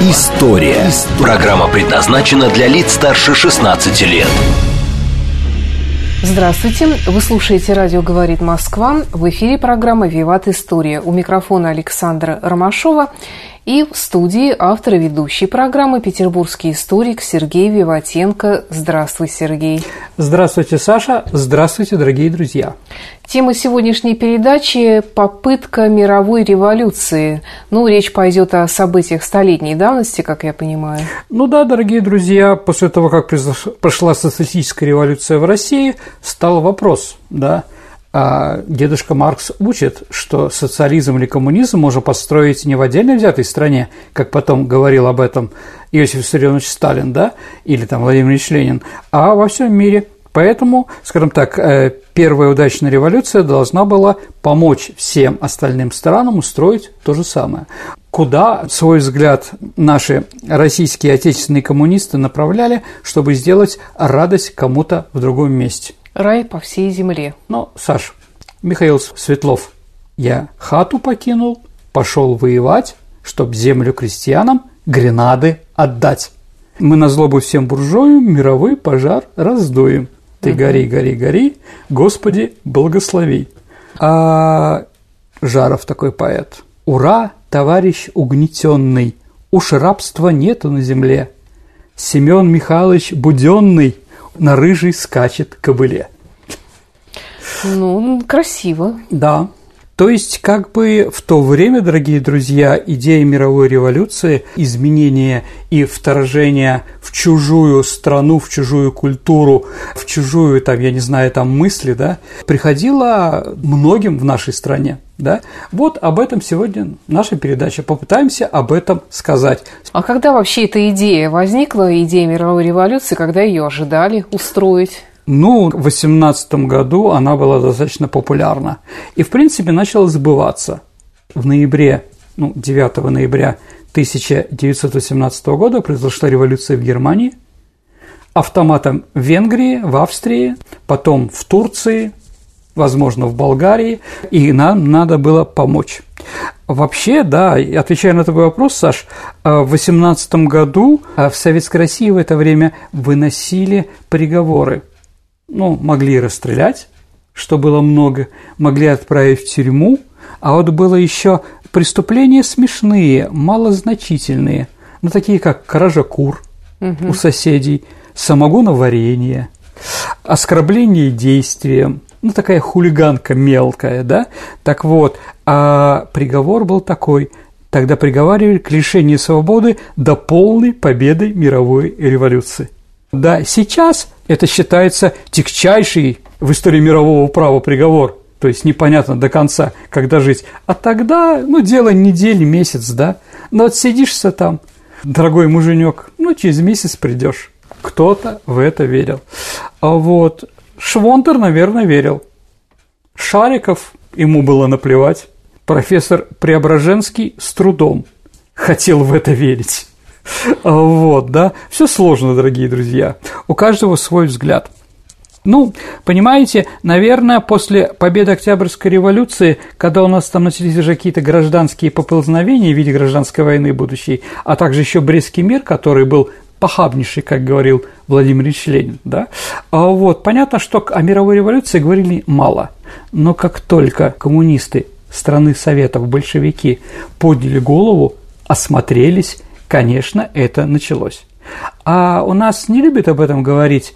История». Программа предназначена для лиц старше 16 лет. Здравствуйте. Вы слушаете «Радио говорит Москва». В эфире программа «Виват История». У микрофона Александра Ромашова. И в студии автор и ведущий программы петербургский историк Сергей Виватенко. Здравствуй, Сергей. Здравствуйте, Саша. Здравствуйте, дорогие друзья. Тема сегодняшней передачи – попытка мировой революции. Ну, речь пойдет о событиях столетней давности, как я понимаю. Ну да, дорогие друзья, после того, как прошла социалистическая революция в России, стал вопрос, да, а дедушка Маркс учит, что социализм или коммунизм можно построить не в отдельно взятой стране, как потом говорил об этом Иосиф Виссарионович Сталин, да, или там Владимир Ильич Ленин, а во всем мире. Поэтому, скажем так, э, первая удачная революция должна была помочь всем остальным странам устроить то же самое. Куда свой взгляд наши российские отечественные коммунисты направляли, чтобы сделать радость кому-то в другом месте – Рай по всей земле. Ну, Саш, Михаил Светлов, я хату покинул, пошел воевать, чтоб землю крестьянам гренады отдать. Мы на злобу всем буржуям мировой пожар раздуем. Ты гори, гори, гори, Господи, благослови. А Жаров такой поэт. Ура, товарищ угнетенный, уж рабства нету на земле. Семен Михайлович Буденный – на рыжий скачет кобыле. Ну, красиво. Да. То есть, как бы в то время, дорогие друзья, идея мировой революции, изменения и вторжения в чужую страну, в чужую культуру, в чужую, там, я не знаю, там, мысли, да, приходила многим в нашей стране. Да? Вот об этом сегодня наша передача. Попытаемся об этом сказать. А когда вообще эта идея возникла, идея мировой революции, когда ее ожидали устроить? Ну, в 18 году она была достаточно популярна. И, в принципе, начала забываться. В ноябре, ну, 9 ноября 1918 года произошла революция в Германии, автоматом в Венгрии, в Австрии, потом в Турции, возможно, в Болгарии, и нам надо было помочь. Вообще, да, отвечая на твой вопрос, Саш, в 18 году в Советской России в это время выносили приговоры ну, могли расстрелять, что было много, могли отправить в тюрьму, а вот было еще преступления смешные, малозначительные, ну, такие как кража кур угу. у соседей, самогоноварение, оскорбление действием, ну, такая хулиганка мелкая, да? Так вот, а приговор был такой – Тогда приговаривали к лишению свободы до полной победы мировой революции. Да, сейчас это считается тягчайший в истории мирового права приговор, то есть непонятно до конца, когда жить. А тогда, ну, дело недели, месяц, да. Но вот сидишься там, дорогой муженек, ну, через месяц придешь. Кто-то в это верил. А вот Швонтер, наверное, верил. Шариков ему было наплевать. Профессор Преображенский с трудом хотел в это верить. Вот, да. Все сложно, дорогие друзья. У каждого свой взгляд. Ну, понимаете, наверное, после победы Октябрьской революции, когда у нас там начались уже какие-то гражданские поползновения в виде гражданской войны будущей, а также еще Брестский мир, который был похабнейший, как говорил Владимир Ильич Ленин, да, а вот, понятно, что о мировой революции говорили мало, но как только коммунисты страны Советов, большевики подняли голову, осмотрелись, конечно, это началось. А у нас не любят об этом говорить,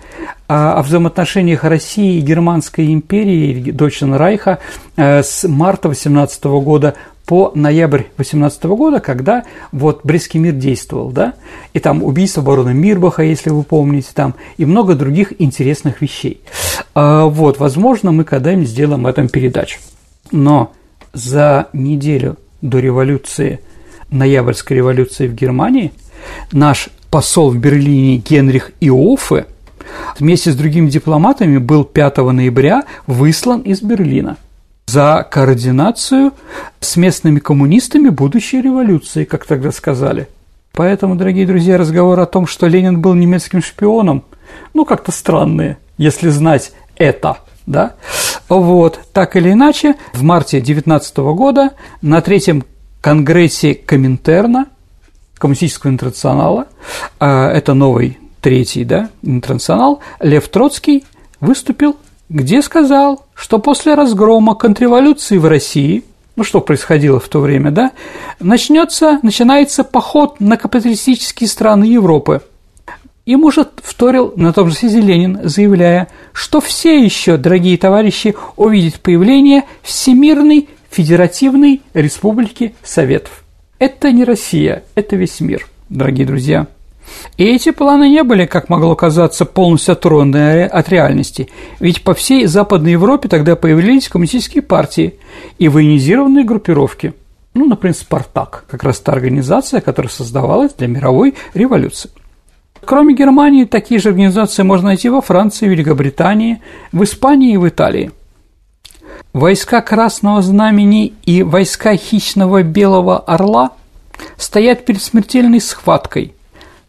а о взаимоотношениях России и Германской империи, Дойчен Райха э, с марта 18 года по ноябрь 18 года, когда вот Брестский мир действовал, да, и там убийство барона Мирбаха, если вы помните, там, и много других интересных вещей. А, вот, возможно, мы когда-нибудь сделаем этом передачу. Но за неделю до революции – ноябрьской революции в Германии, наш посол в Берлине Генрих Иоффе вместе с другими дипломатами был 5 ноября выслан из Берлина за координацию с местными коммунистами будущей революции, как тогда сказали. Поэтому, дорогие друзья, разговор о том, что Ленин был немецким шпионом, ну, как-то странные, если знать это, да? Вот, так или иначе, в марте 19 года на третьем конгрессе Коминтерна, коммунистического интернационала, а, это новый третий, да, интернационал, Лев Троцкий выступил где сказал, что после разгрома контрреволюции в России, ну что происходило в то время, да, начнется, начинается поход на капиталистические страны Европы. Ему же вторил на том же съезде Ленин, заявляя, что все еще, дорогие товарищи, увидят появление Всемирной Федеративной Республики Советов. Это не Россия, это весь мир, дорогие друзья. И эти планы не были, как могло казаться, полностью оторваны от реальности, ведь по всей Западной Европе тогда появились коммунистические партии и военизированные группировки. Ну, например, «Спартак», как раз та организация, которая создавалась для мировой революции. Кроме Германии, такие же организации можно найти во Франции, Великобритании, в Испании и в Италии. Войска Красного Знамени и войска Хищного Белого Орла стоят перед смертельной схваткой –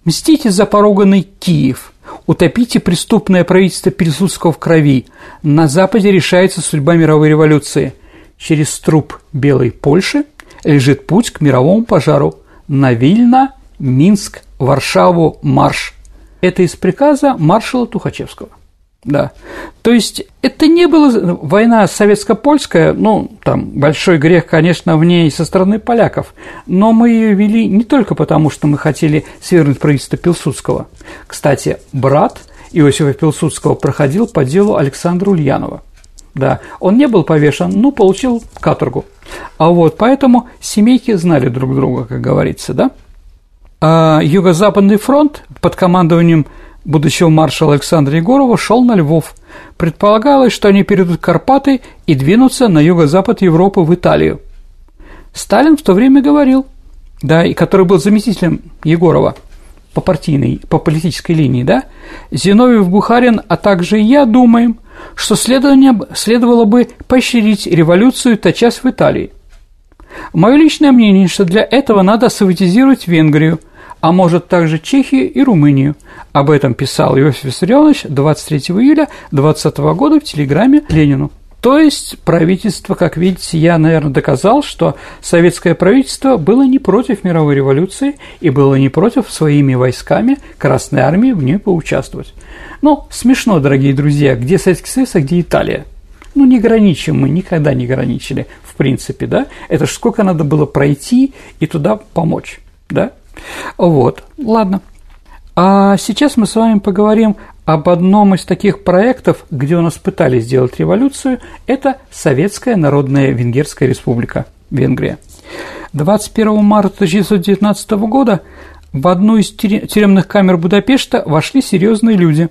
Мстите за поруганный Киев, утопите преступное правительство Пилсудского в крови. На Западе решается судьба мировой революции. Через труп Белой Польши лежит путь к мировому пожару. На Вильно, Минск, Варшаву, марш. Это из приказа маршала Тухачевского. Да. То есть это не была война советско-польская, ну, там большой грех, конечно, в ней со стороны поляков, но мы ее вели не только потому, что мы хотели свергнуть правительство Пилсудского. Кстати, брат Иосифа Пилсудского проходил по делу Александра Ульянова. Да, он не был повешен, но получил каторгу. А вот поэтому семейки знали друг друга, как говорится, да? А Юго-Западный фронт под командованием будущего маршала Александра Егорова шел на Львов. Предполагалось, что они перейдут Карпаты и двинутся на юго-запад Европы в Италию. Сталин в то время говорил, да, и который был заместителем Егорова по партийной, по политической линии, да, Зиновьев, Бухарин, а также я думаем, что следовало бы поощрить революцию тотчас в Италии. Мое личное мнение, что для этого надо советизировать Венгрию – а может также Чехию и Румынию. Об этом писал Иосиф Виссарионович 23 июля 2020 года в телеграмме Ленину. То есть правительство, как видите, я, наверное, доказал, что советское правительство было не против мировой революции и было не против своими войсками Красной Армии в ней поучаствовать. Ну, смешно, дорогие друзья, где Советский Союз, а где Италия? Ну, не граничим мы, никогда не граничили, в принципе, да? Это ж сколько надо было пройти и туда помочь, да? Вот, ладно. А сейчас мы с вами поговорим об одном из таких проектов, где у нас пытались сделать революцию. Это Советская Народная Венгерская Республика, Венгрия. 21 марта 1919 года в одну из тюремных камер Будапешта вошли серьезные люди,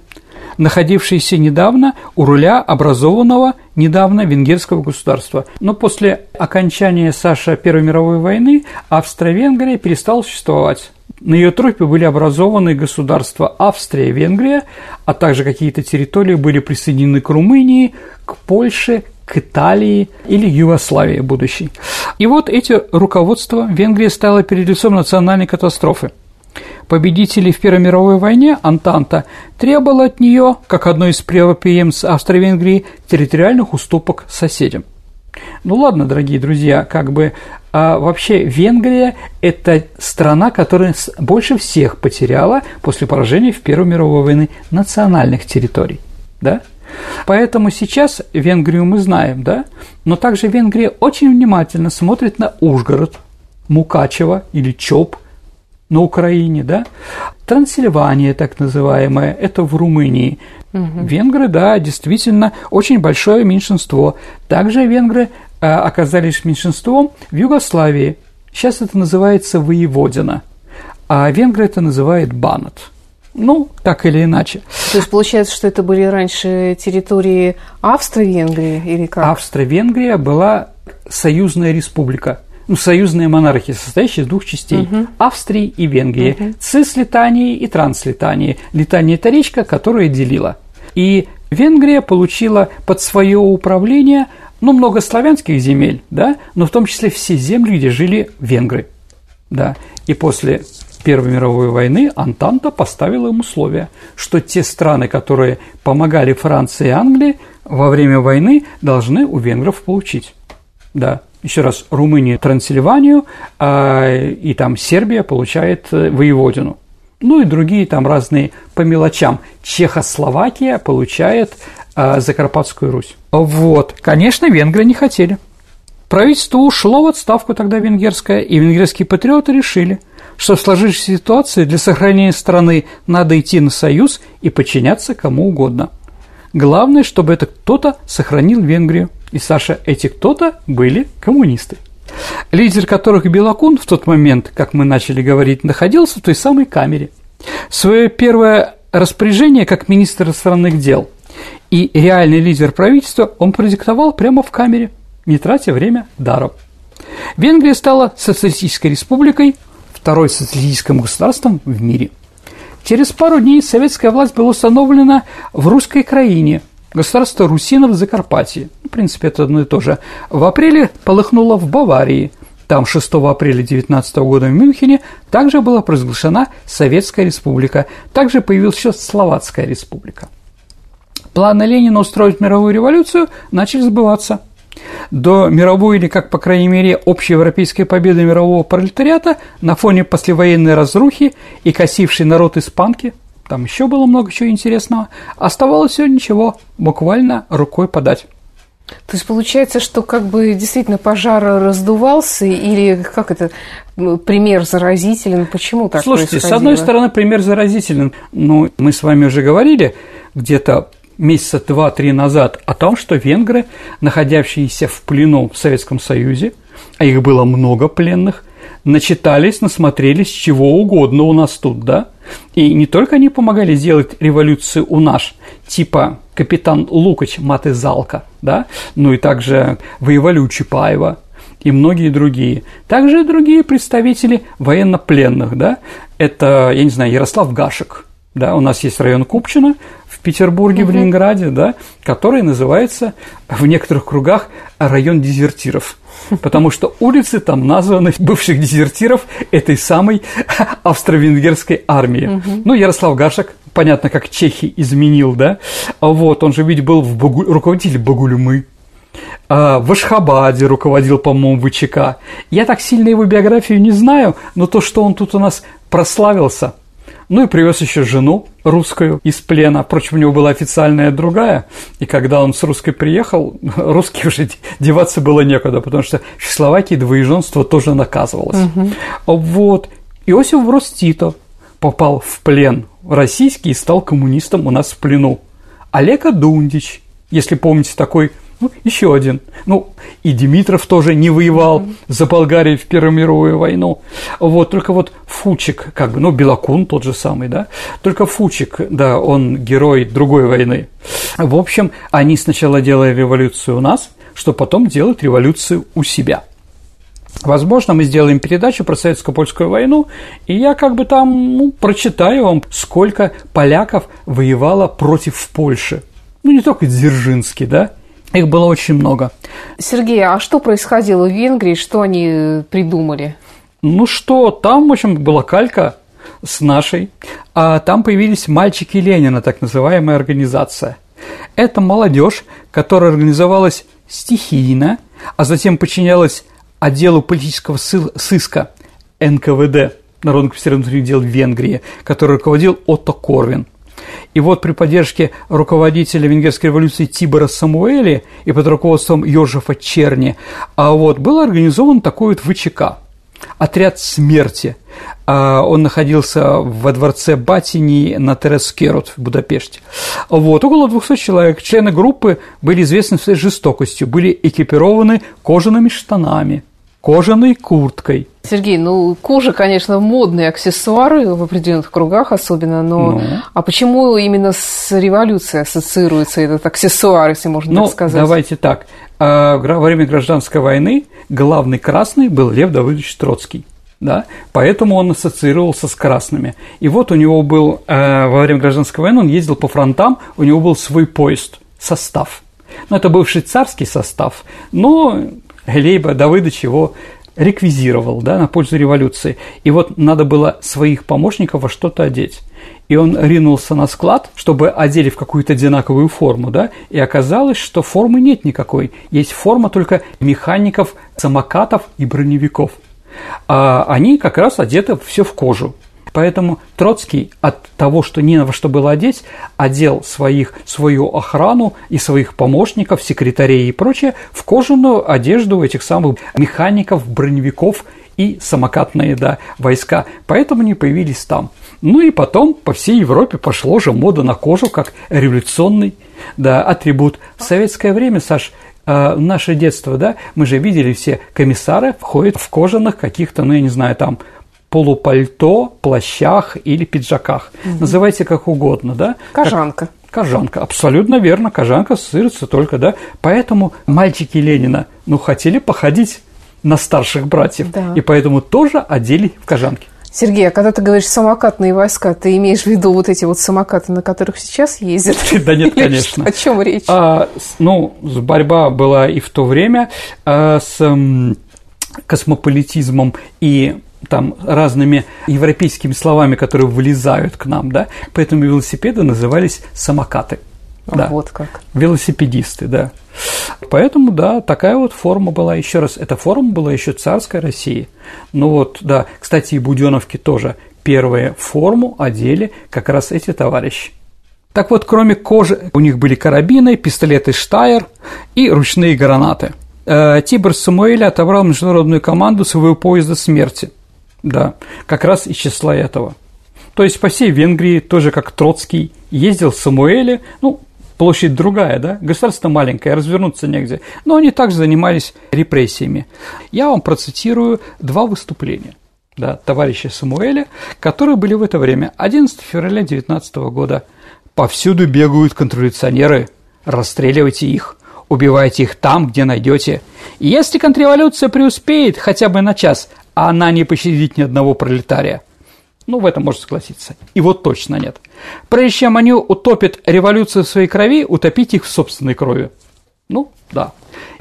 находившиеся недавно у руля образованного недавно венгерского государства. Но после окончания Саша Первой мировой войны Австро-Венгрия перестала существовать. На ее трупе были образованы государства Австрия Венгрия, а также какие-то территории были присоединены к Румынии, к Польше, к Италии или Югославии будущей. И вот эти руководства Венгрия стала перед лицом национальной катастрофы. Победители в Первой мировой войне Антанта требовала от нее, как одной из правоприемств Австро-Венгрии, территориальных уступок соседям. Ну ладно, дорогие друзья, как бы а вообще Венгрия – это страна, которая больше всех потеряла после поражения в Первой мировой войны национальных территорий, да? Поэтому сейчас Венгрию мы знаем, да? Но также Венгрия очень внимательно смотрит на Ужгород, Мукачево или Чоп на Украине, да? Трансильвания, так называемая, это в Румынии. Угу. Венгры, да, действительно очень большое меньшинство. Также венгры а, оказались меньшинством в Югославии. Сейчас это называется воеводина, а венгры это называют банат. Ну, так или иначе. То есть получается, что это были раньше территории Австро-Венгрии или как? Австро-Венгрия была союзная республика. Ну, союзная монархия, состоящая из двух частей угу. – Австрии и Венгрии, угу. цис-литании и транслитании. Литания – это речка, которая делила. И Венгрия получила под свое управление ну, много славянских земель, да, но в том числе все земли, где жили венгры, да. И после Первой мировой войны Антанта поставила им условия, что те страны, которые помогали Франции и Англии во время войны, должны у венгров получить. Да, еще раз, Румыния Трансильванию, а, и там Сербия получает э, воеводину. Ну и другие там разные по мелочам. Чехословакия получает а, Закарпатскую Русь. Вот, конечно, венгры не хотели. Правительство ушло в отставку тогда венгерское, и венгерские патриоты решили, что в сложившейся ситуации для сохранения страны надо идти на союз и подчиняться кому угодно. Главное, чтобы это кто-то сохранил Венгрию. И, Саша, эти кто-то были коммунисты лидер которых Белокун в тот момент, как мы начали говорить, находился в той самой камере. Свое первое распоряжение как министр иностранных дел и реальный лидер правительства он продиктовал прямо в камере, не тратя время даром. Венгрия стала социалистической республикой, второй социалистическим государством в мире. Через пару дней советская власть была установлена в русской краине – Государство Русинов. В принципе, это одно и то же. В апреле полыхнуло в Баварии. Там 6 апреля 19 года в Мюнхене также была провозглашена Советская Республика. Также появилась еще Словацкая Республика. Планы Ленина устроить мировую революцию начали сбываться. До мировой или, как по крайней мере, общеевропейской победы мирового пролетариата на фоне послевоенной разрухи и косившей народ испанки – там еще было много чего интересного. Оставалось все ничего, буквально рукой подать. То есть получается, что как бы действительно пожар раздувался, или как это, пример заразителен? Почему так Слушайте, с одной стороны, пример заразителен. Ну, мы с вами уже говорили где-то месяца два-три назад о том, что венгры, находящиеся в плену в Советском Союзе, а их было много пленных, начитались, насмотрелись чего угодно у нас тут, да? И не только они помогали сделать революцию у нас, типа капитан Лукач Матызалка, да, но и также воевали у Чапаева и многие другие. Также и другие представители военнопленных, да, это, я не знаю, Ярослав Гашек, да, у нас есть район Купчино Петербурге, угу. в Ленинграде, да, который называется в некоторых кругах район дезертиров потому что улицы там названы бывших дезертиров этой самой австро-венгерской армии. Угу. Ну, Ярослав Гашек, понятно, как Чехи изменил, да, вот, он же ведь был в Багу... руководитель Багулюмы, а, в Ашхабаде руководил, по-моему, ВЧК. Я так сильно его биографию не знаю, но то, что он тут у нас прославился – ну и привез еще жену русскую из плена. Впрочем, у него была официальная другая. И когда он с русской приехал, русский уже деваться было некуда, потому что в Словакии двоеженство тоже наказывалось. Угу. Вот. Иосиф Брос Тито попал в плен российский и стал коммунистом у нас в плену. Олег Дундич, если помните, такой ну, еще один. Ну, и Димитров тоже не воевал mm-hmm. за Болгарию в Первую мировую войну. Вот, только вот Фучик, как бы, ну, Белокун тот же самый, да. Только Фучик, да, он герой другой войны. В общем, они сначала делали революцию у нас, что потом делают революцию у себя. Возможно, мы сделаем передачу про советско-польскую войну, и я как бы там ну, прочитаю вам, сколько поляков воевало против Польши. Ну, не только Дзержинский, да, их было очень много. Сергей, а что происходило в Венгрии? Что они придумали? Ну что, там, в общем, была калька с нашей, а там появились мальчики Ленина, так называемая организация. Это молодежь, которая организовалась стихийно, а затем подчинялась отделу политического сыска НКВД, Народных консервативных дел Венгрии, который руководил Отто Корвин. И вот при поддержке руководителя венгерской революции Тибора Самуэли и под руководством Йожефа Черни а вот, был организован такой вот ВЧК – отряд смерти. А, он находился во дворце Батини на Терескерут в Будапеште. Вот, около 200 человек. Члены группы были известны своей жестокостью, были экипированы кожаными штанами, кожаной курткой. Сергей, ну кожа, конечно, модный аксессуар в определенных кругах особенно, но ну. а почему именно с революцией ассоциируется этот аксессуар, если можно ну, так сказать? давайте так. А, во время гражданской войны главный красный был Лев Давыдович Троцкий. Да, поэтому он ассоциировался с красными. И вот у него был э, во время гражданской войны он ездил по фронтам, у него был свой поезд, состав. Ну, это бывший царский состав, но Лейба Давыдович его реквизировал да, на пользу революции. И вот надо было своих помощников во что-то одеть. И он ринулся на склад, чтобы одели в какую-то одинаковую форму, да, и оказалось, что формы нет никакой. Есть форма только механиков, самокатов и броневиков. А они как раз одеты все в кожу. Поэтому Троцкий от того, что не во что было одеть, одел своих, свою охрану и своих помощников, секретарей и прочее в кожаную одежду этих самых механиков, броневиков и самокатные да, войска. Поэтому они появились там. Ну и потом по всей Европе пошло же мода на кожу как революционный да, атрибут. В советское время, Саш, э, наше детство, да, мы же видели все комиссары входят в кожаных каких-то, ну я не знаю, там полупальто, плащах или пиджаках. Угу. Называйте как угодно, да? Кожанка. Как... Кожанка, абсолютно верно, кожанка ассоциируется только, да. Поэтому мальчики Ленина, ну, хотели походить на старших братьев, да. и поэтому тоже одели в кожанки. Сергей, а когда ты говоришь самокатные войска, ты имеешь в виду вот эти вот самокаты, на которых сейчас ездят? Да нет, конечно. О чем речь? А, ну, борьба была и в то время а, с космополитизмом и там разными европейскими словами, которые вылезают к нам, да, поэтому велосипеды назывались самокаты. Да. Вот как. Велосипедисты, да. Поэтому, да, такая вот форма была. Еще раз, эта форма была еще царской России. Ну вот, да, кстати, и Буденовки тоже первые форму одели как раз эти товарищи. Так вот, кроме кожи, у них были карабины, пистолеты Штайр и ручные гранаты. Э, Тибр Самуэля отобрал международную команду своего поезда смерти – да, как раз из числа этого. То есть по всей Венгрии, тоже как Троцкий, ездил в Самуэле, ну, площадь другая, да, государство маленькое, развернуться негде, но они также занимались репрессиями. Я вам процитирую два выступления да, товарища Самуэля, которые были в это время. 11 февраля 19 года. «Повсюду бегают контрреволюционеры, расстреливайте их, убивайте их там, где найдете. Если контрреволюция преуспеет хотя бы на час, а она не пощадит ни одного пролетария. Ну, в этом можно согласиться. И вот точно нет. Прежде чем они утопят революцию в своей крови, утопить их в собственной крови. Ну, да.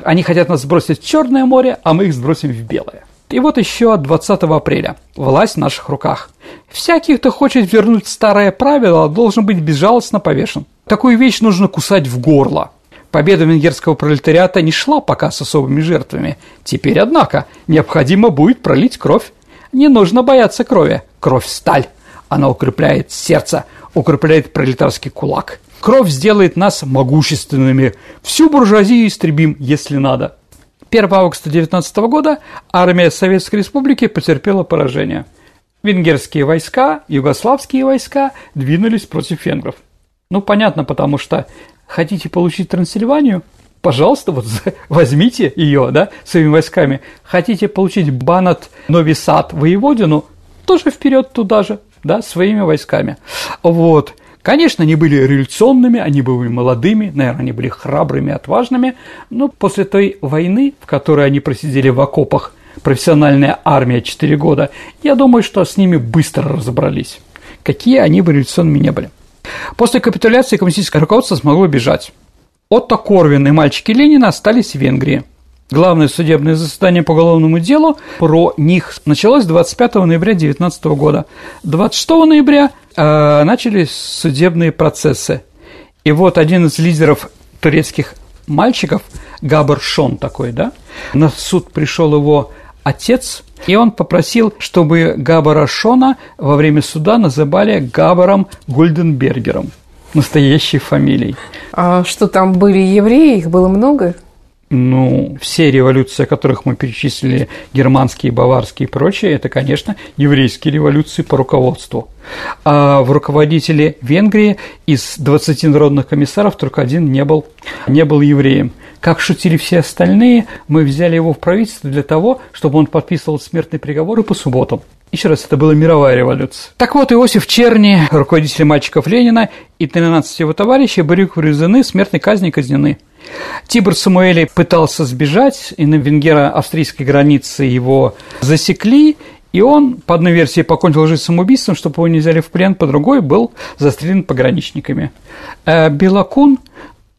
Они хотят нас сбросить в Черное море, а мы их сбросим в Белое. И вот еще от 20 апреля. Власть в наших руках. Всякий, кто хочет вернуть старое правило, должен быть безжалостно повешен. Такую вещь нужно кусать в горло. Победа венгерского пролетариата не шла пока с особыми жертвами. Теперь, однако, необходимо будет пролить кровь. Не нужно бояться крови. Кровь – сталь. Она укрепляет сердце, укрепляет пролетарский кулак. Кровь сделает нас могущественными. Всю буржуазию истребим, если надо. 1 августа 19 года армия Советской Республики потерпела поражение. Венгерские войска, югославские войска двинулись против венгров. Ну, понятно, потому что хотите получить Трансильванию, пожалуйста, вот возьмите ее, да, своими войсками. Хотите получить Банат, Нови Сад, Воеводину, тоже вперед туда же, да, своими войсками. Вот. Конечно, они были революционными, они были молодыми, наверное, они были храбрыми, отважными, но после той войны, в которой они просидели в окопах, профессиональная армия 4 года, я думаю, что с ними быстро разобрались, какие они бы революционными не были. После капитуляции коммунистическое руководство смогло бежать. Отто Корвин и мальчики Ленина остались в Венгрии. Главное судебное заседание по уголовному делу про них началось 25 ноября 19 года. 26 ноября э, начались судебные процессы. И вот один из лидеров турецких мальчиков, Габар Шон такой, да, на суд пришел его отец, и он попросил, чтобы Габара Шона во время суда называли Габаром Гульденбергером, настоящей фамилией. А что там были евреи, их было много? Ну, все революции, о которых мы перечислили, германские, баварские и прочие, это, конечно, еврейские революции по руководству. А в руководителе Венгрии из 20 народных комиссаров только один не был, не был евреем. Как шутили все остальные, мы взяли его в правительство для того, чтобы он подписывал смертные приговоры по субботам. Еще раз, это была мировая революция. Так вот, Иосиф Черни, руководитель мальчиков Ленина, и 13 его товарищей были привезены смертной казни казнены. Тибр Самуэли пытался сбежать, и на венгеро-австрийской границе его засекли, и он, по одной версии, покончил жизнь самоубийством, чтобы его не взяли в плен, по другой был застрелен пограничниками. Э, Белокун,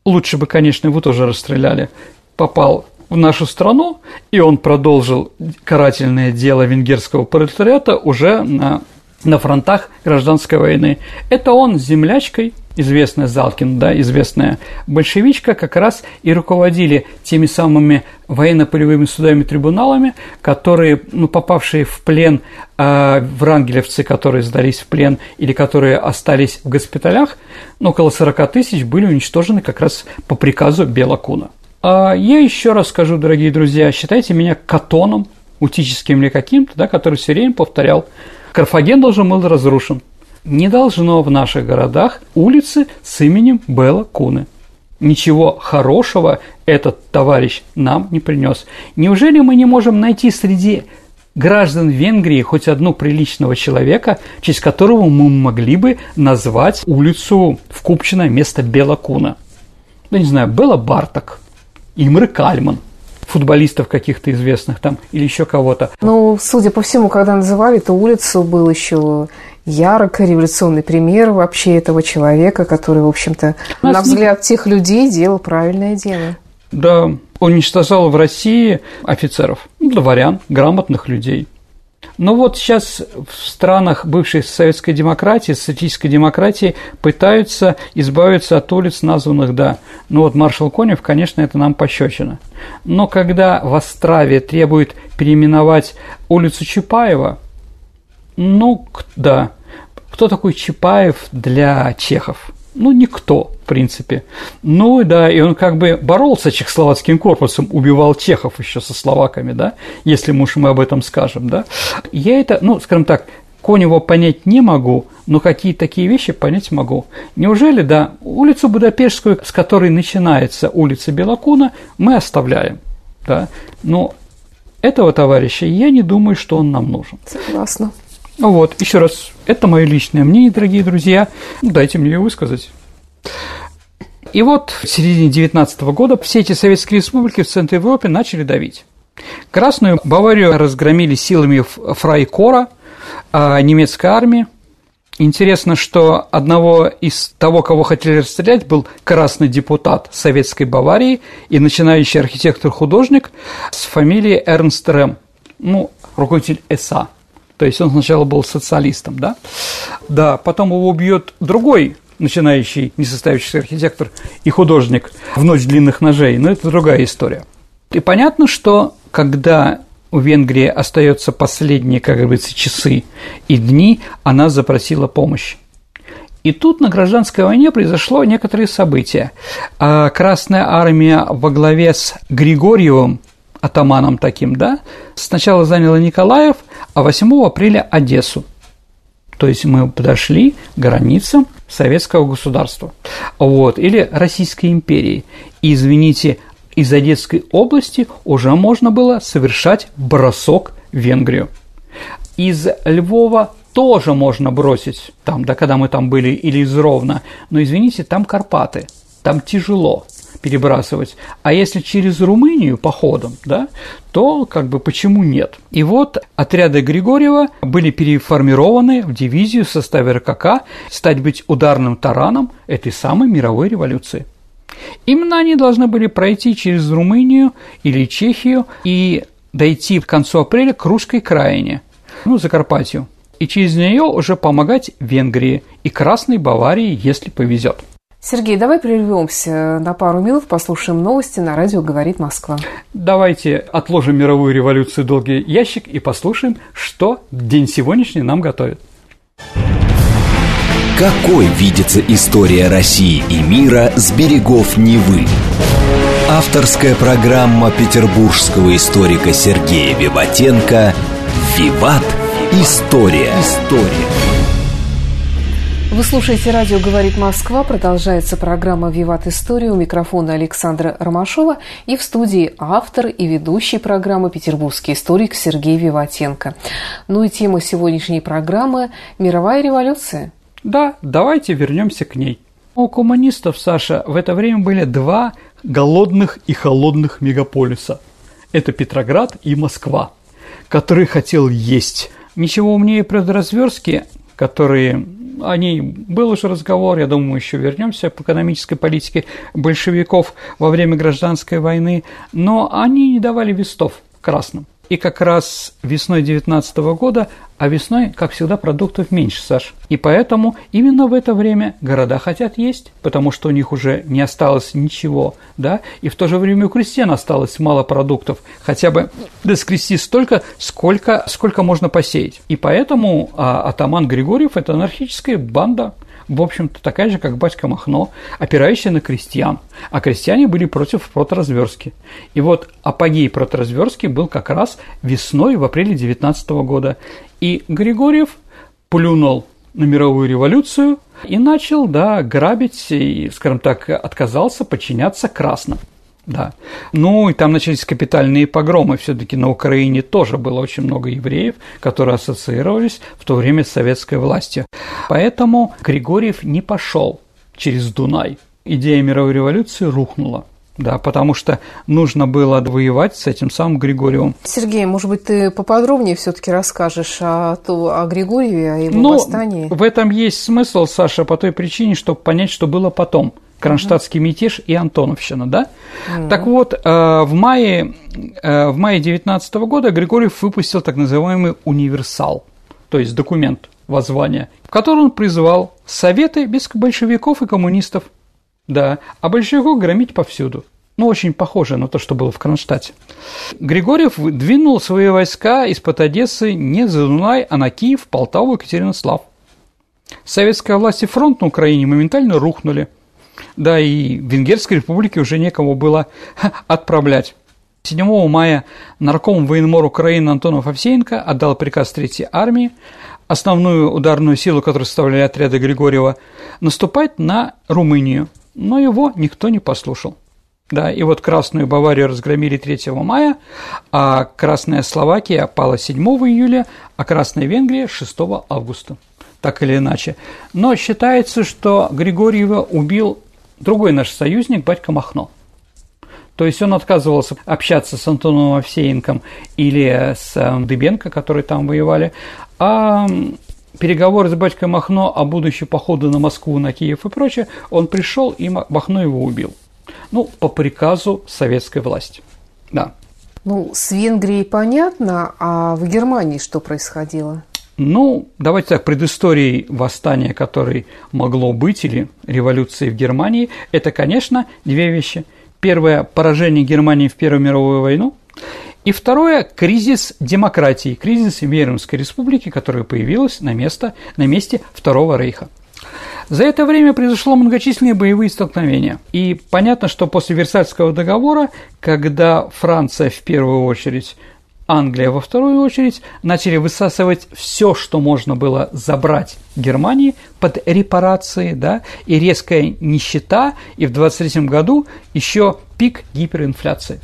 лучше бы, конечно, его тоже расстреляли, попал в нашу страну, и он продолжил карательное дело венгерского пролетариата уже на, на фронтах гражданской войны. Это он с землячкой, известная Залкин, да, известная большевичка, как раз и руководили теми самыми военно-полевыми судами трибуналами, которые, ну, попавшие в плен э, врангелевцы, которые сдались в плен или которые остались в госпиталях, ну, около 40 тысяч были уничтожены как раз по приказу Белокуна. А я еще раз скажу, дорогие друзья, считайте меня катоном, утическим или каким-то, да, который все время повторял, Карфаген должен был разрушен. Не должно в наших городах улицы с именем Белла Куны. Ничего хорошего этот товарищ нам не принес. Неужели мы не можем найти среди граждан Венгрии хоть одну приличного человека, честь которого мы могли бы назвать улицу в Купчино место Белокуна? Да не знаю, Белла Барток, Имры Кальман, футболистов каких-то известных там или еще кого-то. Ну, судя по всему, когда называли, то улицу был еще ярко революционный пример вообще этого человека, который, в общем-то, на взгляд не... тех людей делал правильное дело. Да, он уничтожал в России офицеров, дворян, грамотных людей. Но вот сейчас в странах бывшей советской демократии, социалистической демократии пытаются избавиться от улиц, названных, да. Ну вот маршал Конев, конечно, это нам пощечина. Но когда в Острове требуют переименовать улицу Чапаева, ну, да. Кто такой Чапаев для чехов? Ну, никто, принципе. Ну, да, и он как бы боролся с чехословацким корпусом, убивал чехов еще со словаками, да, если мы уж мы об этом скажем, да. Я это, ну, скажем так, Конева понять не могу, но какие такие вещи понять могу. Неужели, да, улицу Будапештскую, с которой начинается улица Белокуна, мы оставляем, да, но этого товарища я не думаю, что он нам нужен. Согласна. Ну вот, еще раз, это мое личное мнение, дорогие друзья. Дайте мне ее высказать. И вот в середине 19 года все эти советские республики в Центре Европы начали давить. Красную Баварию разгромили силами Фрайкора, а немецкой армии. Интересно, что одного из того, кого хотели расстрелять, был красный депутат Советской Баварии и начинающий архитектор-художник с фамилией Эрнст Рэм, ну, руководитель ЭСА – то есть он сначала был социалистом, да? Да, потом его убьет другой начинающий несостоявшийся архитектор и художник в «Ночь длинных ножей», но это другая история. И понятно, что когда у Венгрии остается последние, как говорится, часы и дни, она запросила помощь. И тут на гражданской войне произошло некоторые события. А Красная армия во главе с Григорьевым атаманом таким, да, сначала заняла Николаев, а 8 апреля Одессу. То есть мы подошли к границам советского государства, вот, или Российской империи. И, извините, из Одесской области уже можно было совершать бросок в Венгрию. Из Львова тоже можно бросить, там, да, когда мы там были, или из Ровно, но, извините, там Карпаты, там тяжело перебрасывать. А если через Румынию походом, да, то как бы почему нет? И вот отряды Григорьева были переформированы в дивизию в составе РКК стать быть ударным тараном этой самой мировой революции. Именно они должны были пройти через Румынию или Чехию и дойти к концу апреля к русской краине, ну, Закарпатью, и через нее уже помогать Венгрии и Красной Баварии, если повезет. Сергей, давай прервемся на пару минут, послушаем новости на радио «Говорит Москва». Давайте отложим мировую революцию долгий ящик и послушаем, что день сегодняшний нам готовит. Какой видится история России и мира с берегов Невы? Авторская программа петербургского историка Сергея Виватенко «Виват. История». История. Вы слушаете радио «Говорит Москва». Продолжается программа «Виват История». У микрофона Александра Ромашова и в студии автор и ведущий программы петербургский историк Сергей Виватенко. Ну и тема сегодняшней программы – мировая революция. Да, давайте вернемся к ней. У коммунистов, Саша, в это время были два голодных и холодных мегаполиса. Это Петроград и Москва, который хотел есть. Ничего умнее предразверстки, которые о ней был уже разговор, я думаю, еще вернемся к экономической политике большевиков во время гражданской войны, но они не давали вестов красным. И как раз весной 2019 года, а весной, как всегда, продуктов меньше, Саш. И поэтому именно в это время города хотят есть, потому что у них уже не осталось ничего, да, и в то же время у крестьян осталось мало продуктов, хотя бы доскрести столько, сколько, сколько можно посеять. И поэтому а, атаман Григорьев – это анархическая банда, в общем-то, такая же, как батька Махно, опирающая на крестьян. А крестьяне были против протразверстки. И вот апогей протразверстки был как раз весной в апреле 19 года. И Григорьев плюнул на мировую революцию и начал, да, грабить и, скажем так, отказался подчиняться красным. Да. Ну, и там начались капитальные погромы. Все-таки на Украине тоже было очень много евреев, которые ассоциировались в то время с советской властью. Поэтому Григорьев не пошел через Дунай. Идея мировой революции рухнула. Да, потому что нужно было воевать с этим самым Григорием. Сергей, может быть, ты поподробнее все-таки расскажешь о, о Григорьеве, о его ну, восстании? В этом есть смысл, Саша, по той причине, чтобы понять, что было потом. Кронштадтский мятеж и Антоновщина, да? Mm-hmm. Так вот, э, в мае, э, в мае 19 года Григорьев выпустил так называемый универсал, то есть документ воззвания, в котором он призывал советы без большевиков и коммунистов, да, а большевиков громить повсюду. Ну, очень похоже на то, что было в Кронштадте. Григорьев двинул свои войска из-под Одессы не за Дунай, а на Киев, Полтаву Екатеринослав. Советская власть и фронт на Украине моментально рухнули – да и Венгерской республике уже некому было отправлять. 7 мая нарком военмор Украины Антонов Овсеенко отдал приказ Третьей армии, основную ударную силу, которую составляли отряды Григорьева, наступать на Румынию, но его никто не послушал. Да, и вот Красную Баварию разгромили 3 мая, а Красная Словакия пала 7 июля, а Красная Венгрия 6 августа так или иначе. Но считается, что Григорьева убил другой наш союзник, батька Махно. То есть он отказывался общаться с Антоном Овсеенком или с э, Дыбенко, которые там воевали, а переговоры с батькой Махно о будущем походу на Москву, на Киев и прочее, он пришел и Махно его убил. Ну, по приказу советской власти. Да. Ну, с Венгрией понятно, а в Германии что происходило? Ну, давайте так, предысторией восстания, которое могло быть, или революции в Германии, это, конечно, две вещи. Первое – поражение Германии в Первую мировую войну, и второе – кризис демократии, кризис Веймарской республики, которая появилась на, место, на месте Второго Рейха. За это время произошло многочисленные боевые столкновения. И понятно, что после Версальского договора, когда Франция в первую очередь Англия во вторую очередь начали высасывать все, что можно было забрать Германии под репарации, да, и резкая нищета, и в 23 году еще пик гиперинфляции.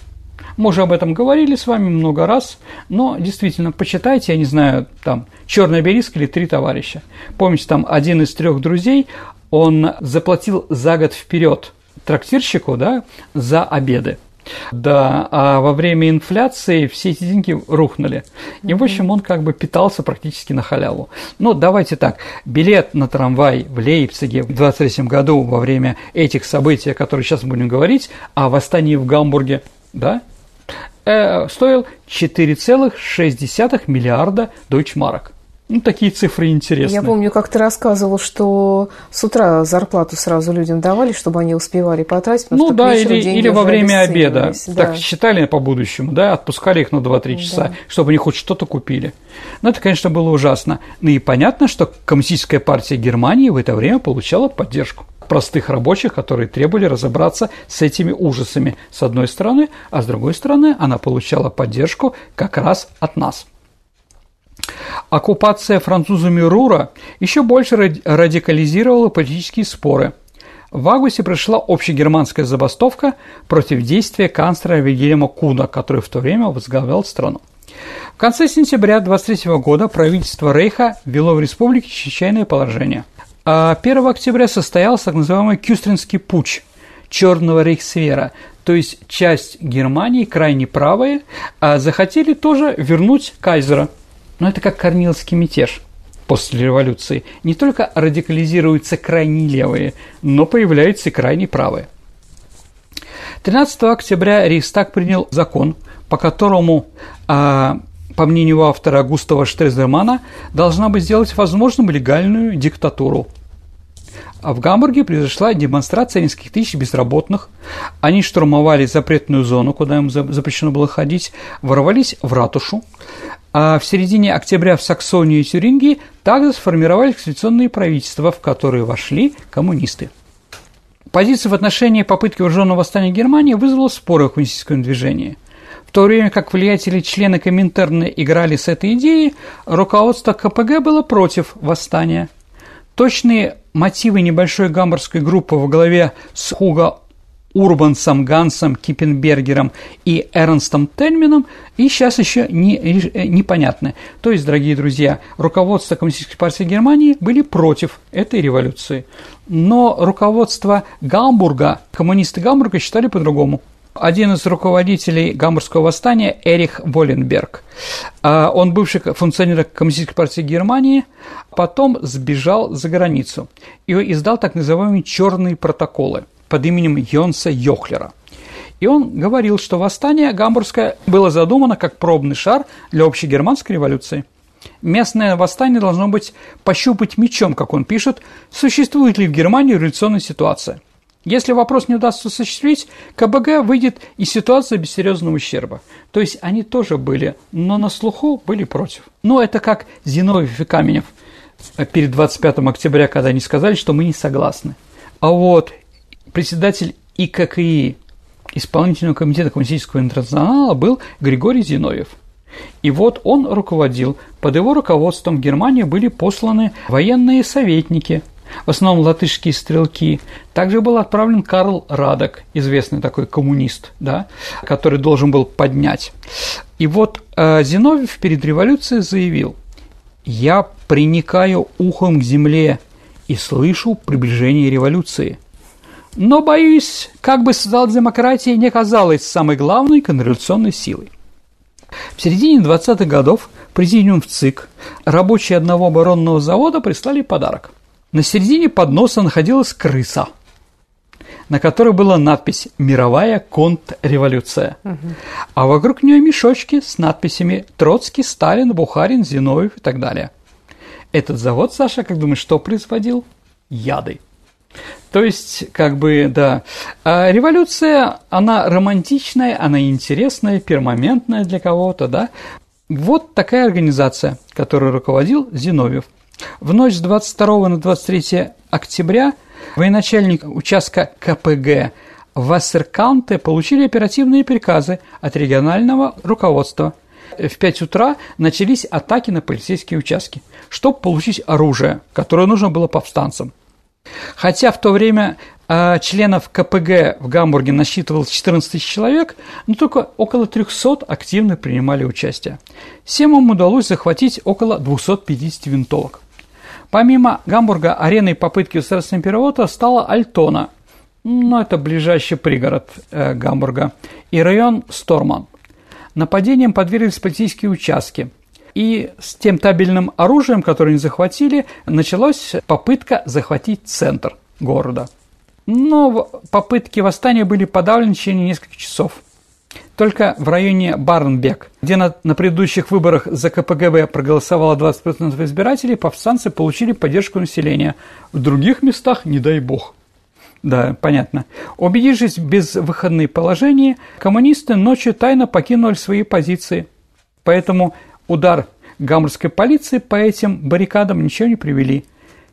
Мы уже об этом говорили с вами много раз, но действительно, почитайте, я не знаю, там, «Черный обелиск» или «Три товарища». Помните, там один из трех друзей, он заплатил за год вперед трактирщику, да, за обеды. Да, а во время инфляции все эти деньги рухнули. И, в общем, он как бы питался практически на халяву. Ну, давайте так, билет на трамвай в Лейпциге в 23 году во время этих событий, о которых сейчас будем говорить, о восстании в Гамбурге, да, э, стоил 4,6 миллиарда дойчмарок. Ну, такие цифры интересные. Я помню, как ты рассказывал, что с утра зарплату сразу людям давали, чтобы они успевали потратить. Ну да, или, или во время обеда. Да. Так считали по будущему, да, отпускали их на 2-3 часа, да. чтобы они хоть что-то купили. Но это, конечно, было ужасно. Ну и понятно, что Коммунистическая партия Германии в это время получала поддержку простых рабочих, которые требовали разобраться с этими ужасами с одной стороны, а с другой стороны она получала поддержку как раз от нас. Оккупация французами Рура еще больше радикализировала политические споры. В августе прошла общегерманская забастовка против действия канцлера Вильгельма Куна, который в то время возглавлял страну. В конце сентября 23 года правительство Рейха ввело в республике чрезвычайное положение. А 1 октября состоялся так называемый Кюстринский путь Черного Рейхсвера, то есть часть Германии, крайне правые, а захотели тоже вернуть кайзера. Но это как Корниловский мятеж после революции. Не только радикализируются крайне левые, но появляются и крайне правые. 13 октября Рейхстаг принял закон, по которому, а, по мнению автора Густава Штрезермана, должна быть сделать возможным легальную диктатуру. А в Гамбурге произошла демонстрация нескольких тысяч безработных. Они штурмовали запретную зону, куда им запрещено было ходить, ворвались в ратушу. А в середине октября в Саксонии и Тюрингии также сформировались конституционные правительства, в которые вошли коммунисты. Позиция в отношении попытки вооруженного восстания Германии вызвала споры в коммунистическом движении – в то время как влиятельные члены Коминтерна играли с этой идеей, руководство КПГ было против восстания. Точные мотивы небольшой гамбургской группы во главе с Хуго Урбансом, Гансом, Киппенбергером и Эрнстом Тельмином и сейчас еще не, э, непонятны. То есть, дорогие друзья, руководство Коммунистической партии Германии были против этой революции. Но руководство Гамбурга, коммунисты Гамбурга считали по-другому один из руководителей Гамбургского восстания Эрих Воленберг. А, он бывший функционер Коммунистической партии Германии, потом сбежал за границу и издал так называемые «черные протоколы» под именем Йонса Йохлера. И он говорил, что восстание гамбургское было задумано как пробный шар для общегерманской революции. Местное восстание должно быть пощупать мечом, как он пишет, существует ли в Германии революционная ситуация – если вопрос не удастся осуществить, КБГ выйдет из ситуации без серьезного ущерба. То есть они тоже были, но на слуху были против. Но это как Зиновьев и Каменев перед 25 октября, когда они сказали, что мы не согласны. А вот председатель ИККИ, исполнительного комитета Коммунистического интернационала, был Григорий Зиновьев. И вот он руководил. Под его руководством в Германию были посланы военные советники – в основном латышские стрелки. Также был отправлен Карл Радок, известный такой коммунист, да, который должен был поднять. И вот э, Зиновьев перед революцией заявил, «Я приникаю ухом к земле и слышу приближение революции. Но, боюсь, как бы социал-демократия не казалась самой главной контрреволюционной силой». В середине 20-х годов президиум в ЦИК рабочие одного оборонного завода прислали подарок – на середине подноса находилась крыса, на которой была надпись «Мировая контрреволюция». Угу. А вокруг нее мешочки с надписями «Троцкий», «Сталин», «Бухарин», «Зиновьев» и так далее. Этот завод, Саша, как думаешь, что производил? Яды. То есть, как бы, да, а революция, она романтичная, она интересная, пермоментная для кого-то, да. Вот такая организация, которой руководил Зиновьев – в ночь с 22 на 23 октября военачальник участка КПГ Вассеркаунте получили оперативные приказы от регионального руководства. В 5 утра начались атаки на полицейские участки, чтобы получить оружие, которое нужно было повстанцам. Хотя в то время э, членов КПГ в Гамбурге насчитывалось 14 тысяч человек, но только около 300 активно принимали участие. Всем удалось захватить около 250 винтовок. Помимо Гамбурга, ареной попытки государственного перевода стала Альтона, ну, это ближайший пригород э, Гамбурга, и район Сторман. Нападением подверглись полицейские участки. И с тем табельным оружием, которое они захватили, началась попытка захватить центр города. Но попытки восстания были подавлены в течение нескольких часов – только в районе Барнбек, где на, на предыдущих выборах за КПГБ проголосовало 20% избирателей, повстанцы получили поддержку населения. В других местах не дай бог. Да, понятно. Убедившись в безвыходной положении, коммунисты ночью тайно покинули свои позиции. Поэтому удар гамбургской полиции по этим баррикадам ничего не привели.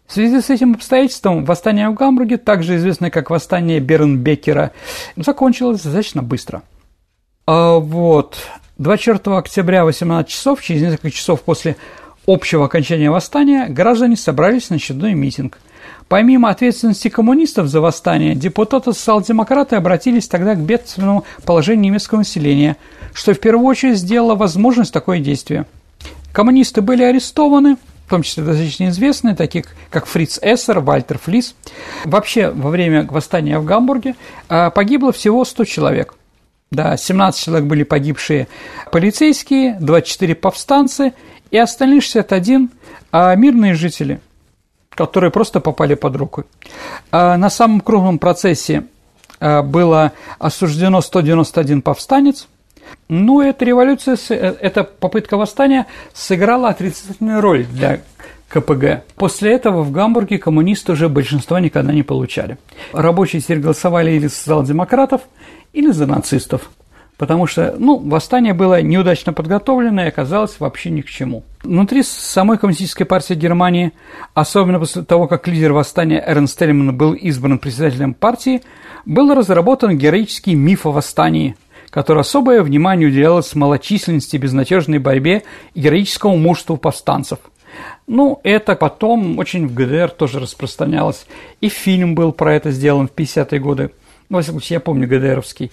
В связи с этим обстоятельством восстание в Гамбурге, также известное как восстание Бернбекера, закончилось достаточно быстро – а, вот. 24 октября 18 часов, через несколько часов после общего окончания восстания граждане собрались на очередной митинг. Помимо ответственности коммунистов за восстание, депутаты-социал-демократы обратились тогда к бедственному положению немецкого населения, что в первую очередь сделало возможность такое действие. Коммунисты были арестованы, в том числе достаточно известные, таких как Фриц Эссер, Вальтер Флис. Вообще, во время восстания в Гамбурге а, погибло всего 100 человек. Да, 17 человек были погибшие полицейские, 24 повстанцы и остальные 61 а, мирные жители – которые просто попали под руку. А на самом крупном процессе а, было осуждено 191 повстанец, но эта революция, э, эта попытка восстания сыграла отрицательную роль для КПГ. После этого в Гамбурге коммунисты уже большинство никогда не получали. Рабочие теперь голосовали или за социал-демократов, или за нацистов – потому что, ну, восстание было неудачно подготовлено и оказалось вообще ни к чему. Внутри самой коммунистической партии Германии, особенно после того, как лидер восстания Эрнст Тельман был избран председателем партии, был разработан героический миф о восстании, который особое внимание уделялось малочисленности, безнадежной борьбе и героическому мужеству повстанцев – ну, это потом очень в ГДР тоже распространялось. И фильм был про это сделан в 50-е годы. Ну, во всяком случае, я помню ГДРовский.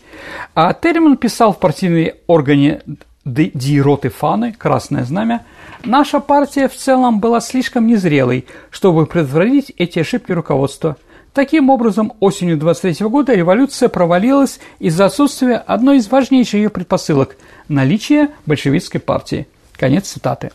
А Терман писал в партийной органе Ди Роты Фаны, Красное Знамя, наша партия в целом была слишком незрелой, чтобы предотвратить эти ошибки руководства. Таким образом, осенью 23 года революция провалилась из-за отсутствия одной из важнейших ее предпосылок – наличия большевистской партии. Конец цитаты.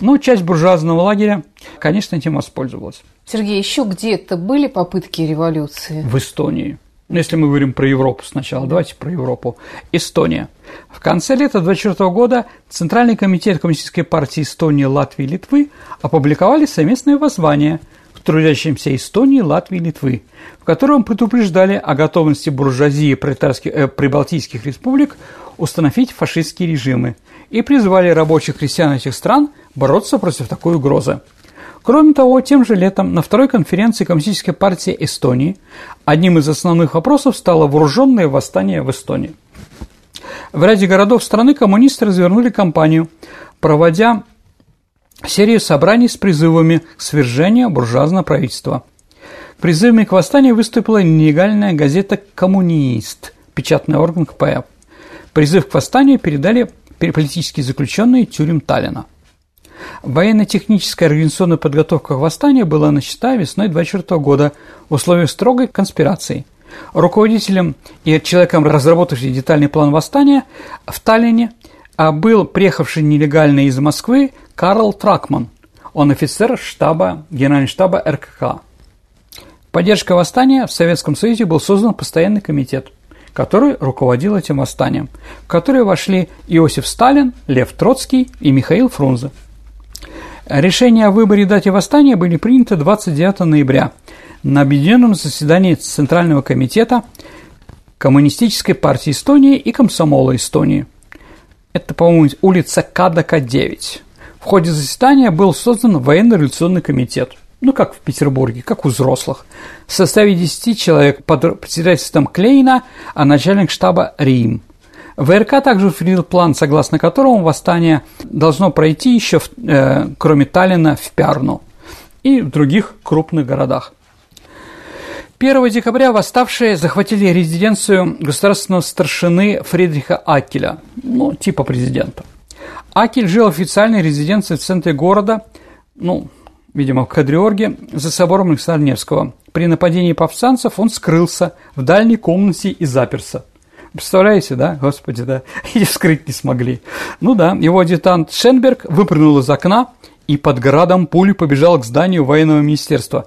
Ну, часть буржуазного лагеря, конечно, этим воспользовалась. Сергей, еще где-то были попытки революции? В Эстонии. Ну, если мы говорим про Европу сначала, давайте про Европу. Эстония. В конце лета 24 года Центральный комитет Коммунистической партии Эстонии, Латвии и Литвы опубликовали совместное воззвание в трудящимся Эстонии, Латвии и Литвы, в котором предупреждали о готовности буржуазии э, прибалтийских республик установить фашистские режимы и призвали рабочих крестьян этих стран бороться против такой угрозы. Кроме того, тем же летом на второй конференции Коммунистической партии Эстонии одним из основных вопросов стало вооруженное восстание в Эстонии. В ряде городов страны коммунисты развернули кампанию, проводя серию собраний с призывами к свержению буржуазного правительства. Призывами к восстанию выступила нелегальная газета «Коммунист», печатный орган КПФ. Призыв к восстанию передали политические заключенные тюрем Таллина. Военно-техническая организационная подготовка к восстанию была начата весной 24 года в условиях строгой конспирации. Руководителем и человеком, разработавшим детальный план восстания в Таллине, а, был приехавший нелегально из Москвы Карл Тракман. Он офицер штаба, генерального штаба РКК. Поддержка восстания в Советском Союзе был создан постоянный комитет, который руководил этим восстанием, в который вошли Иосиф Сталин, Лев Троцкий и Михаил Фрунзе. Решения о выборе дате восстания были приняты 29 ноября на объединенном заседании Центрального комитета Коммунистической партии Эстонии и Комсомола Эстонии. Это, по-моему, улица Кадака, 9. В ходе заседания был создан военно-революционный комитет, ну, как в Петербурге, как у взрослых, в составе 10 человек под председательством Клейна, а начальник штаба Рим – ВРК также утвердил план, согласно которому восстание должно пройти еще, в, э, кроме Таллина, в Пярну и в других крупных городах. 1 декабря восставшие захватили резиденцию государственного старшины Фридриха Акеля, ну, типа президента. Акель жил в официальной резиденции в центре города, ну, видимо, в Кадриорге, за собором Александра Невского. При нападении повстанцев он скрылся в дальней комнате и заперся – Представляете, да? Господи, да. И вскрыть не смогли. Ну да, его адъютант Шенберг выпрыгнул из окна и под градом пули побежал к зданию военного министерства.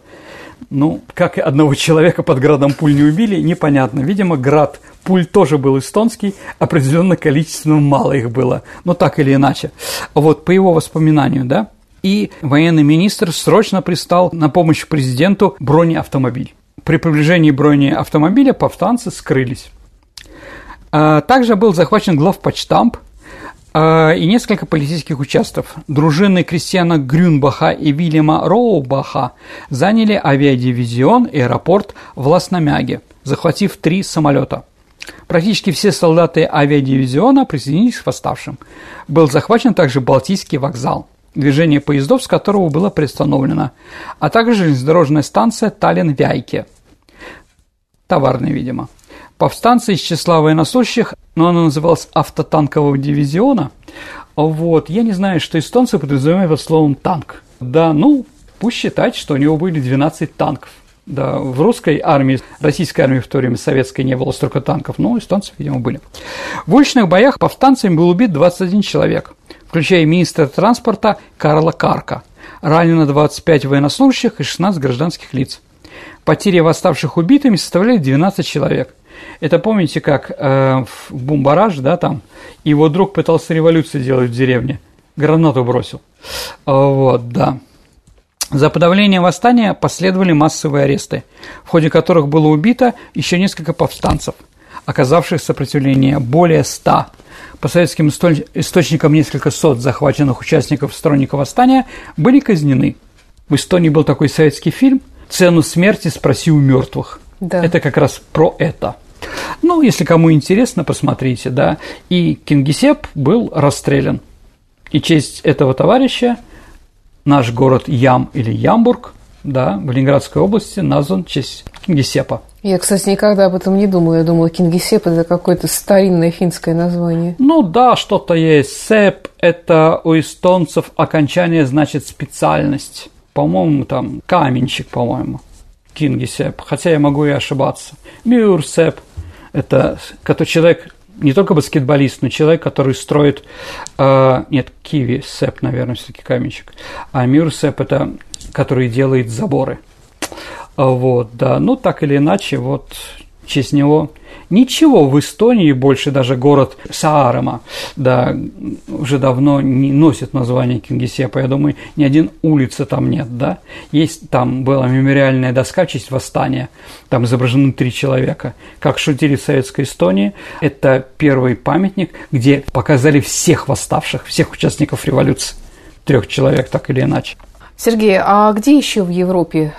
Ну, как одного человека под градом пуль не убили, непонятно. Видимо, град пуль тоже был эстонский, определенно количественно мало их было. Но так или иначе. Вот, по его воспоминанию, да, и военный министр срочно пристал на помощь президенту бронеавтомобиль. При приближении бронеавтомобиля повстанцы скрылись. А, также был захвачен главпочтамп а, и несколько полицейских участков. Дружины Кристиана Грюнбаха и Вильяма Роубаха заняли авиадивизион и аэропорт в Ласномяге, захватив три самолета. Практически все солдаты авиадивизиона присоединились к восставшим. Был захвачен также Балтийский вокзал. движение поездов, с которого было приостановлено, а также железнодорожная станция Таллин-Вяйке. Товарная, видимо. Повстанцы из числа военнослужащих, но она называлась автотанкового дивизиона. Вот, я не знаю, что эстонцы подразумевают под словом «танк». Да, ну, пусть считать, что у него были 12 танков. Да, в русской армии, российской армии в то время советской не было столько танков, но эстонцев, видимо, были. В уличных боях повстанцами был убит 21 человек, включая министра транспорта Карла Карка. Ранено 25 военнослужащих и 16 гражданских лиц. Потери восставших убитыми составляли 12 человек. Это помните, как э, в Бумбараж, да, там, его друг пытался революцию делать в деревне, гранату бросил. Вот, да. За подавление восстания последовали массовые аресты, в ходе которых было убито еще несколько повстанцев, оказавших сопротивление более ста. По советским источникам несколько сот захваченных участников сторонников восстания были казнены. В Эстонии был такой советский фильм «Цену смерти спроси у мертвых». Да. Это как раз про это. Ну, если кому интересно, посмотрите, да. И Кингисепп был расстрелян. И честь этого товарища – наш город Ям или Ямбург, да, в Ленинградской области назван в честь Кингисеппа. Я, кстати, никогда об этом не думала. Я думала, Кингисепп – это какое-то старинное финское название. Ну да, что-то есть. Сеп – это у эстонцев окончание значит специальность. По-моему, там каменщик, по-моему. Кингисепп. Хотя я могу и ошибаться. Мюрсеп – это который человек, не только баскетболист, но человек, который строит, э, нет, Киви Сэп, наверное, все-таки каменщик, а Мюр Сэп – это который делает заборы. Вот, да, ну так или иначе, вот честь него Ничего в Эстонии больше даже город Саарема, да, уже давно не носит название Кингисеппа. Я думаю, ни один улицы там нет, да. Есть там была мемориальная доска честь восстания, там изображены три человека. Как шутили в Советской Эстонии, это первый памятник, где показали всех восставших, всех участников революции. Трех человек, так или иначе. Сергей, а где еще в Европе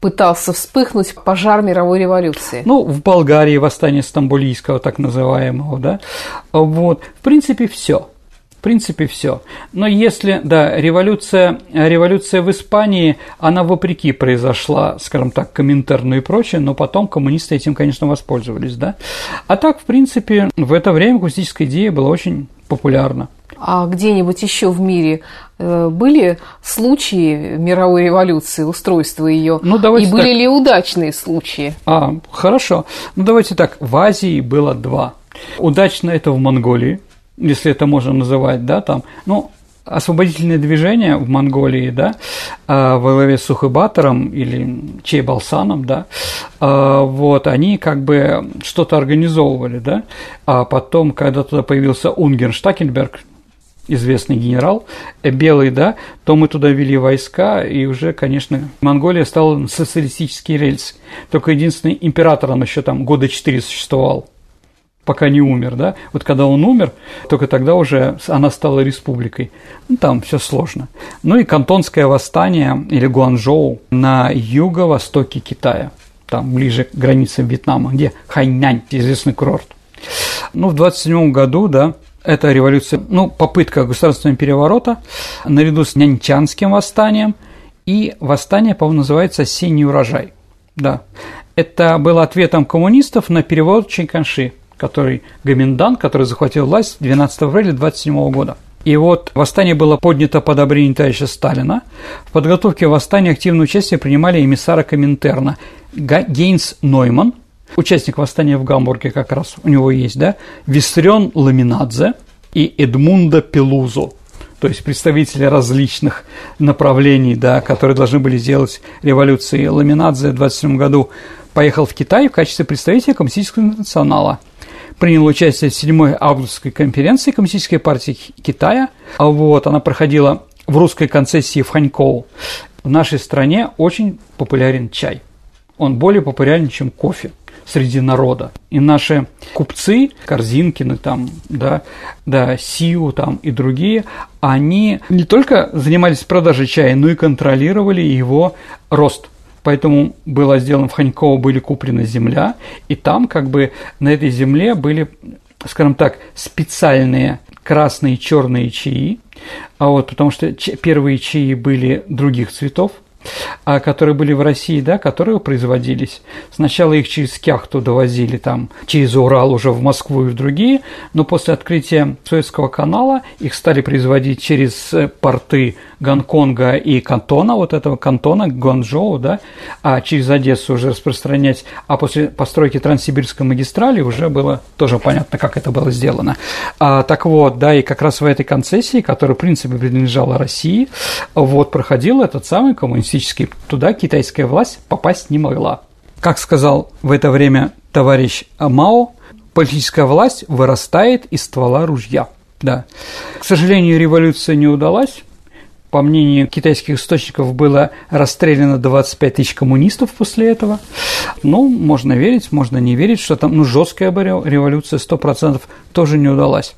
пытался вспыхнуть пожар мировой революции. Ну, в Болгарии восстание Стамбулийского, так называемого, да. Вот, в принципе, все. В принципе, все. Но если, да, революция, революция в Испании, она вопреки произошла, скажем так, Коминтерну и прочее, но потом коммунисты этим, конечно, воспользовались, да. А так, в принципе, в это время коммунистическая идея была очень популярна. А где-нибудь еще в мире э, были случаи мировой революции, устройства ее? Ну, давайте И были так. ли удачные случаи? А, хорошо. Ну, давайте так. В Азии было два. Удачно это в Монголии, если это можно называть, да, там. Ну, освободительное движение в Монголии, да, а, во главе с Сухобатором или Чейбалсаном, да, а, вот, они как бы что-то организовывали, да, а потом, когда туда появился Унгерн Штакельберг, известный генерал, э, белый, да, то мы туда вели войска, и уже, конечно, Монголия стала социалистический рельс. Только единственный император, он еще там года четыре существовал, пока не умер, да. Вот когда он умер, только тогда уже она стала республикой. Ну, там все сложно. Ну и Кантонское восстание, или Гуанчжоу, на юго-востоке Китая, там ближе к границам Вьетнама, где Хайнань, известный курорт. Ну, в 27 году, да, эта революция, ну, попытка государственного переворота, наряду с Нянчанским восстанием, и восстание, по-моему, называется «Осенний урожай». Да. Это было ответом коммунистов на переворот Чайканши, который Гаминдан, который захватил власть 12 февраля 27 года. И вот восстание было поднято под одобрение товарища Сталина. В подготовке восстания активное участие принимали эмиссары Коминтерна Гейнс Нойман – участник восстания в Гамбурге как раз у него есть, да, Виссарион Ламинадзе и Эдмунда Пелузо, то есть представители различных направлений, да, которые должны были сделать революции. Ламинадзе в 27 году поехал в Китай в качестве представителя Коммунистического интернационала. Принял участие в 7 августовской конференции Коммунистической партии Китая. Вот, она проходила в русской концессии в Ханькоу. В нашей стране очень популярен чай. Он более популярен, чем кофе среди народа. И наши купцы, Корзинкины там, да, да, Сиу там и другие, они не только занимались продажей чая, но и контролировали его рост. Поэтому было сделано в Ханьково, были куплены земля, и там как бы на этой земле были, скажем так, специальные красные и черные чаи, а вот потому что первые чаи были других цветов – которые были в России, да, которые производились. Сначала их через Кяхту довозили там, через Урал уже в Москву и в другие, но после открытия Суэцкого канала их стали производить через э, порты Гонконга и Кантона, вот этого Кантона, Гуанчжоу, да, а через Одессу уже распространять, а после постройки Транссибирской магистрали уже было тоже понятно, как это было сделано. А, так вот, да, и как раз в этой концессии, которая, в принципе, принадлежала России, вот проходил этот самый коммунистический, туда китайская власть попасть не могла. Как сказал в это время товарищ Мао, политическая власть вырастает из ствола ружья. Да. К сожалению, революция не удалась, по мнению китайских источников, было расстреляно 25 тысяч коммунистов после этого. Ну, можно верить, можно не верить, что там ну, жесткая революция 100% тоже не удалась.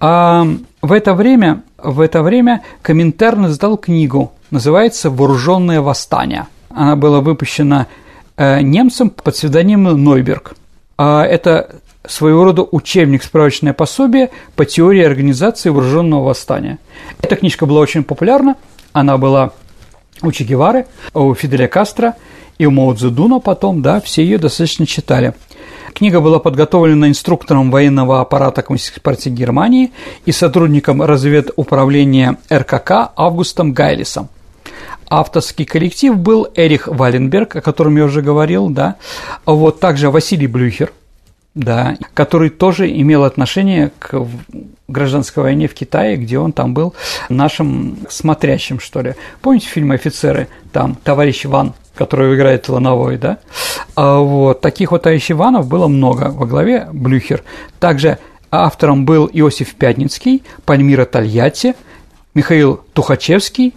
А в это время, в это время Коминтерн издал книгу, называется «Вооруженное восстание». Она была выпущена э, немцем под псевдонимом Нойберг. А это своего рода учебник, справочное пособие по теории организации вооруженного восстания. Эта книжка была очень популярна, она была у Че Гевары, у Фиделя Кастро и у Мао Цзэдуна потом, да, все ее достаточно читали. Книга была подготовлена инструктором военного аппарата Коммунистической партии Германии и сотрудником разведуправления РКК Августом Гайлисом. Авторский коллектив был Эрих Валенберг, о котором я уже говорил, да, вот также Василий Блюхер – да, который тоже имел отношение к гражданской войне в Китае, где он там был нашим смотрящим, что ли. Помните фильм «Офицеры»? Там товарищ Иван, который играет Лановой, да? А вот таких вот товарищей Иванов было много. Во главе Блюхер. Также автором был Иосиф Пятницкий, Пальмира Тольятти, Михаил Тухачевский,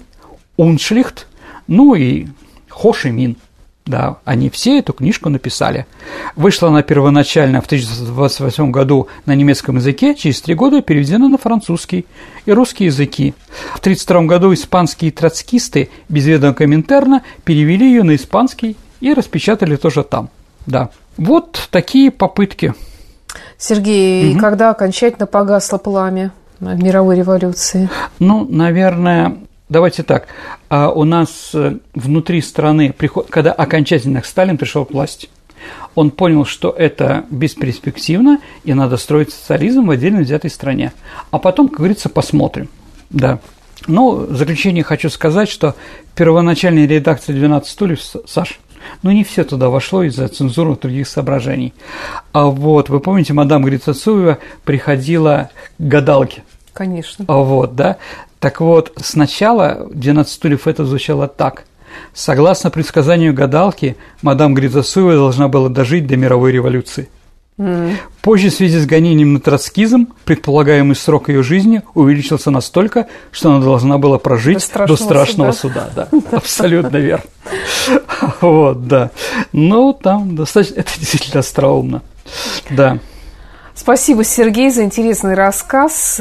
Уншлихт, ну и Хо Ши Мин – да, они все эту книжку написали. Вышла она первоначально в 1928 году на немецком языке, через три года переведена на французский и русский языки. В 1932 году испанские троцкисты без ведома Коминтерна перевели ее на испанский и распечатали тоже там. Да. Вот такие попытки. Сергей, угу. когда окончательно погасло пламя мировой революции? Ну, наверное, Давайте так, а у нас э, внутри страны, когда окончательно Сталин пришел к власти, он понял, что это бесперспективно, и надо строить социализм в отдельно взятой стране. А потом, как говорится, посмотрим. Да. Ну, в заключение хочу сказать, что первоначальная редакция «12 стульев», Саш, ну, не все туда вошло из-за цензуры других соображений. А вот, вы помните, мадам Грицацуева приходила к гадалке. Конечно. А вот, да. Так вот, сначала «12 стульев» это звучало так. Согласно предсказанию гадалки, мадам Гризасуева должна была дожить до мировой революции. Mm. Позже в связи с гонением на троцкизм предполагаемый срок ее жизни увеличился настолько, что она должна была прожить до страшного, до страшного суда. суда да. Абсолютно верно. Вот, да. Ну, там достаточно, это действительно остроумно. Да. Спасибо, Сергей, за интересный рассказ.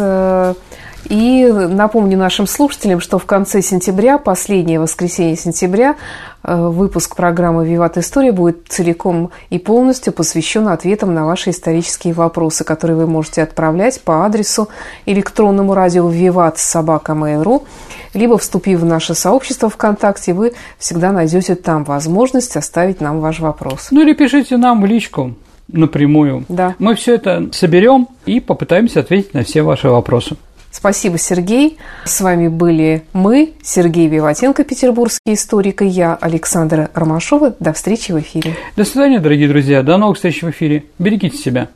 И напомню нашим слушателям, что в конце сентября, последнее воскресенье сентября, э, выпуск программы «Виват История» будет целиком и полностью посвящен ответам на ваши исторические вопросы, которые вы можете отправлять по адресу электронному радио «Виват» собака Mail.ru, либо вступив в наше сообщество ВКонтакте, вы всегда найдете там возможность оставить нам ваш вопрос. Ну или пишите нам в личку напрямую. Да. Мы все это соберем и попытаемся ответить на все ваши вопросы. Спасибо, Сергей. С вами были мы, Сергей Виватенко, петербургский историк, и я, Александра Ромашова. До встречи в эфире. До свидания, дорогие друзья. До новых встреч в эфире. Берегите себя.